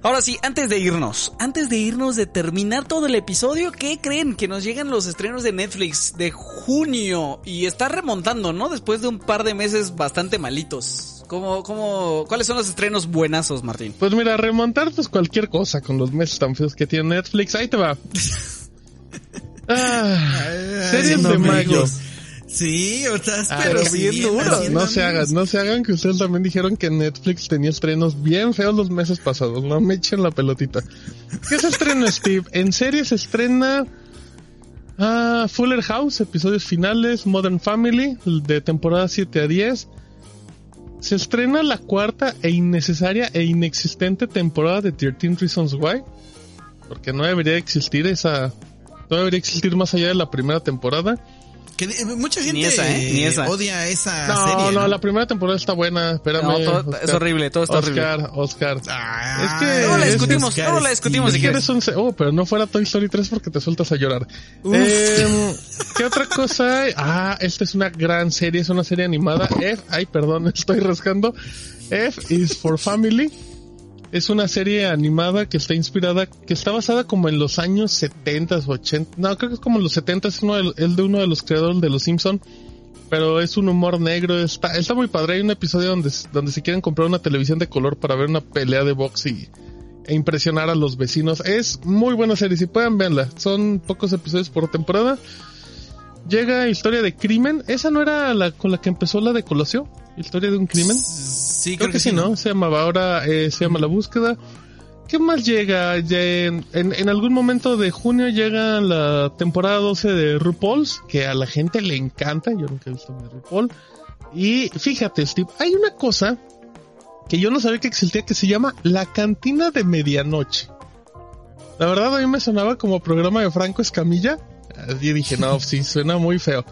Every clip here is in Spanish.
Ahora sí, antes de irnos, antes de irnos de terminar todo el episodio, ¿qué creen? Que nos llegan los estrenos de Netflix de junio y está remontando, ¿no? Después de un par de meses bastante malitos. ¿Cómo, cómo, ¿Cuáles son los estrenos buenazos, Martín? Pues mira, remontar pues cualquier cosa con los meses tan feos que tiene Netflix. Ahí te va. ah, series de mayo. Sí, estás Ah, pero pero bien bien duro. duro. No se hagan, no se hagan que ustedes también dijeron que Netflix tenía estrenos bien feos los meses pasados. No me echen la pelotita. ¿Qué se estrena, Steve? En serie se estrena ah, Fuller House, episodios finales, Modern Family, de temporada 7 a 10. Se estrena la cuarta e innecesaria e inexistente temporada de 13 Reasons Why. Porque no debería existir esa... No debería existir más allá de la primera temporada. Que de- mucha gente Ni esa, ¿eh? Ni esa. odia esa No, serie. no, la primera temporada está buena. Espérame. No, todo- Oscar. es horrible, todo está horrible. Oscar, Oscar. Ah, Es que- No la discutimos, es- no la discutimos si quieres. eres un... Oh, pero no fuera Toy Story 3 porque te sueltas a llorar. Em, ¿Qué otra cosa hay? Ah, esta es una gran serie, es una serie animada. F, ay, perdón, estoy rascando. F is for Family. Es una serie animada que está inspirada, que está basada como en los años 70 o 80. No, creo que es como en los 70, es uno de, el de uno de los creadores de Los Simpson. Pero es un humor negro, está, está muy padre. Hay un episodio donde, donde se quieren comprar una televisión de color para ver una pelea de box y, e impresionar a los vecinos. Es muy buena serie, si pueden verla. Son pocos episodios por temporada. Llega Historia de Crimen. Esa no era la con la que empezó la de Colosio. Historia de un crimen. Sí, Creo, que, sí, ¿no? Se llamaba ahora, eh, se llama La Búsqueda. ¿Qué más llega? Ya en, en, en algún momento de junio llega la temporada 12 de RuPaul's, que a la gente le encanta. Yo nunca he visto mi RuPaul. Y fíjate, Steve, hay una cosa que yo no sabía que existía que se llama La Cantina de Medianoche. La verdad a mí me sonaba como programa de Franco Escamilla. Y dije, no, sí, suena muy feo.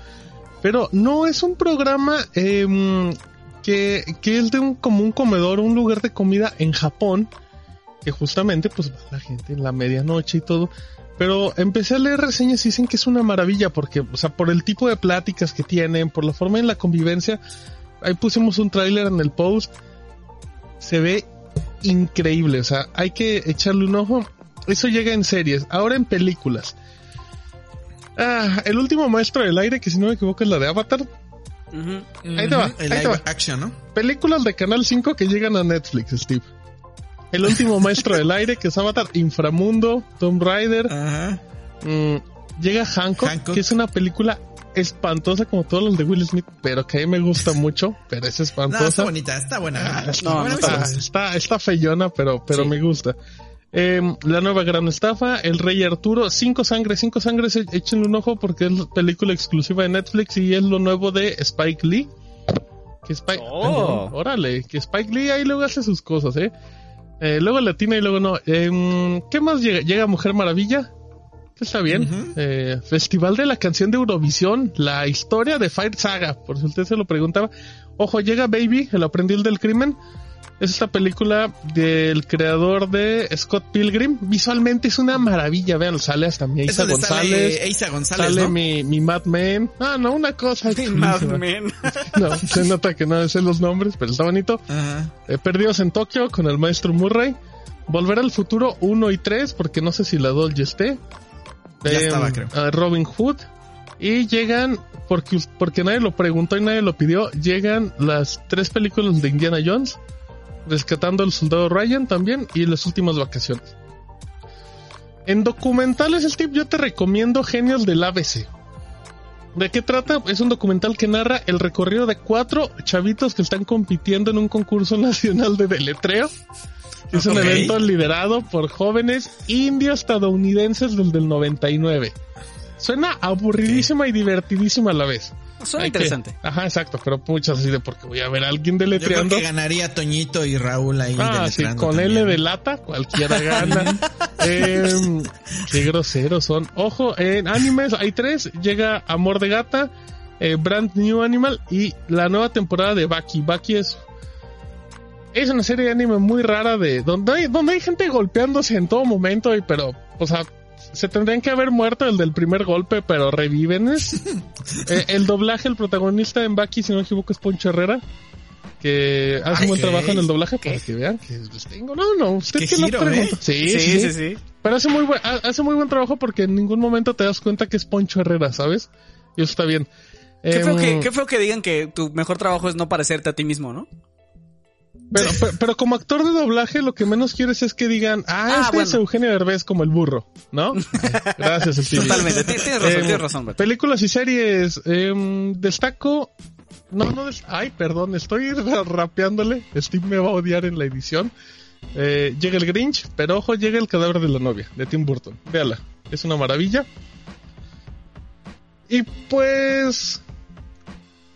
Pero no es un programa em, que, que es de un, como un comedor, un lugar de comida en Japón. Que justamente pues va la gente en la medianoche y todo. Pero empecé a leer reseñas y dicen que es una maravilla porque, o sea, por el tipo de pláticas que tienen, por la forma en la convivencia. Ahí pusimos un tráiler en el post. Se ve increíble, o sea, hay que echarle un ojo. Eso llega en series, ahora en películas. Ah, el último maestro del aire, que si no me equivoco es la de Avatar. Ujú. Ahí te va, El ahí te live va. action, ¿no? Películas de Canal 5 que llegan a Netflix, Steve. El último maestro del aire, que es Avatar, Inframundo, Tomb Raider. Ajá. mm, llega Hancock, Hancock. que es una película espantosa como todos los de Will Smith, pero que a mí me gusta mucho, pero es No, espantosa. está bonita, está buena. Ah, no, no está, está. está, está feyona, pero, pero Sí. me gusta. Eh, la nueva gran estafa, El Rey Arturo, Cinco Sangres, Cinco Sangres, e- échenle un ojo porque es la película exclusiva de Netflix y es lo nuevo de Spike Lee. Que Spike, Oh. órale, que Spike Lee ahí luego hace sus cosas, eh. Eh, luego Latina y luego no. Eh, ¿Qué más llega? Llega Mujer Maravilla. Que está bien. Eh, Festival de la canción de Eurovisión. La historia de Fire Saga. Por si usted se lo preguntaba. Ojo, llega Baby, el aprendiz del crimen. Es esta película del creador de Scott Pilgrim. Visualmente es una maravilla. Vean, sale hasta mi Isa González. sale Eiza González, Sale ¿no? mi, mi Mad Men. Ah, no, una cosa. Mad chulísima. Men. No, se nota que no sé los nombres, pero está bonito. Ajá. Eh, Perdidos en Tokio con el maestro Murray. Volver al futuro 1 y 3, porque no sé si la 2 ya esté. Ya Eh, estaba, creo. a Robin Hood. Y llegan, porque, porque nadie lo preguntó y nadie lo pidió, llegan las tres películas de Indiana Jones. Rescatando al soldado Ryan también y las últimas vacaciones. En documentales, Steve, yo te recomiendo Genios del ABC. ¿De qué trata? Es un documental que narra el recorrido de cuatro chavitos que están compitiendo en un concurso nacional de deletreo. Es un evento liderado por jóvenes indios estadounidenses desde el 99. Suena aburridísima y divertidísima a la vez. Suena hay que- interesante. ajá, exacto, pero muchas así de porque voy a ver a alguien Yo creo deletreando. que ganaría Toñito y Raúl ahí Ah, sí, deletreando con también. L de lata, cualquiera gana. Em, qué groseros son. Ojo, en animes hay tres. Llega Amor de Gata, eh, Brand New Animal y la nueva temporada de Baki. Baki es... Es una serie de anime muy rara de... Donde hay, donde hay gente golpeándose en todo momento, y, pero, o sea... Se tendrían que haber muerto el del primer golpe, pero reviven. Eh, el doblaje, el protagonista en Baki, si no me equivoco, es Poncho Herrera. Que hace un buen trabajo en el doblaje para que vean que les tengo. No, no, usted que no giro, pregunta. ¿eh? Sí, sí, sí, sí. Pero hace muy, buen, ha- hace muy buen trabajo porque en ningún momento te das cuenta que es Poncho Herrera, ¿sabes? Y eso está bien. Qué feo, Em, que, qué feo que digan que tu mejor trabajo es no parecerte a ti mismo, ¿no? Pero, pero, pero como actor de doblaje, lo que menos quieres es que digan, ah, Ah, este es. Eugenio Derbez como el burro, ¿no? Gracias, el Totalmente. Tienes razón, Em, tienes razón. Películas y series. em, destaco. No, no. des- Ay, perdón, estoy ra- rapeándole. Steve me va a odiar en la edición. Eh, llega el Grinch, pero ojo, llega el cadáver de la novia, de Tim Burton. Véala, es una maravilla. Y pues.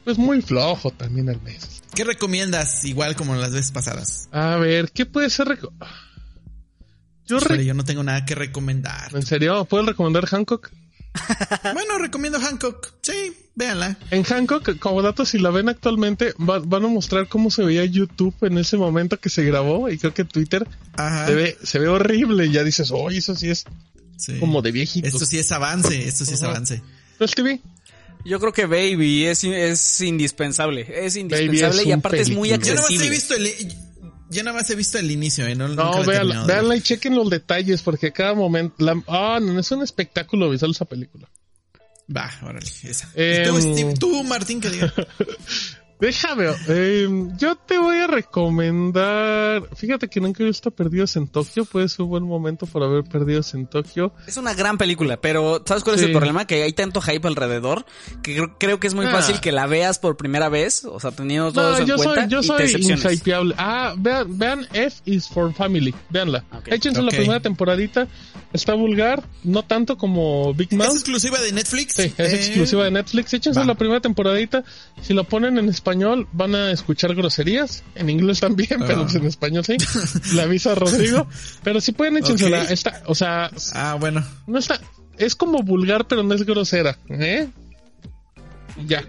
Pues muy flojo también al mes. ¿Qué recomiendas? Igual como las veces pasadas. A ver, ¿qué puede ser? Yo, Híjole, yo no tengo nada que recomendar. ¿En serio? ¿Puedo recomendar Hancock? bueno, recomiendo Hancock. Sí, véanla. En Hancock, como dato, si la ven actualmente, va- van a mostrar cómo se veía YouTube en ese momento que se grabó y creo que Twitter Ajá. se ve, se ve horrible y ya dices, oye, eso sí es Sí. como de viejito. Esto sí es avance, esto sí es avance. ¿Entonces, TV? Yo creo que Baby es, es indispensable. Es indispensable es y aparte es muy película. Yo nada más accesible. he visto el, yo nada más he visto el inicio, eh, no, No, véanla, y chequen los detalles porque cada momento... La, ah, no, es un espectáculo visual esa película. Va, órale, esa. Em, tú, Steve, tú, Martín, que diga. Déjame, eh, yo te voy a recomendar... Fíjate que nunca he visto Perdidos en Tokio, puede ser un buen momento para ver Perdidos en Tokio. Es una gran película, pero ¿sabes cuál es el problema? Que hay tanto hype alrededor que creo, creo que es muy Ah. fácil que la veas por primera vez, o sea, teniendo todo No, eso en yo cuenta soy, yo soy inhypeable. Ah, vean, vean F is for Family. Véanla. Ok. Échense la primera temporadita. Está vulgar, no tanto como Big ¿Es Mouth. exclusiva de Netflix? Sí, es Eh, exclusiva de Netflix. Échense va. la primera temporadita. Si lo ponen en español, van a escuchar groserías. En inglés también, Ah. pero pues en español sí. Le avisa a Rodrigo. Pero si pueden, échensela. Ok. Está, o sea, Ah, bueno. no está. Es como vulgar, pero no es grosera. ¿Eh? Ya.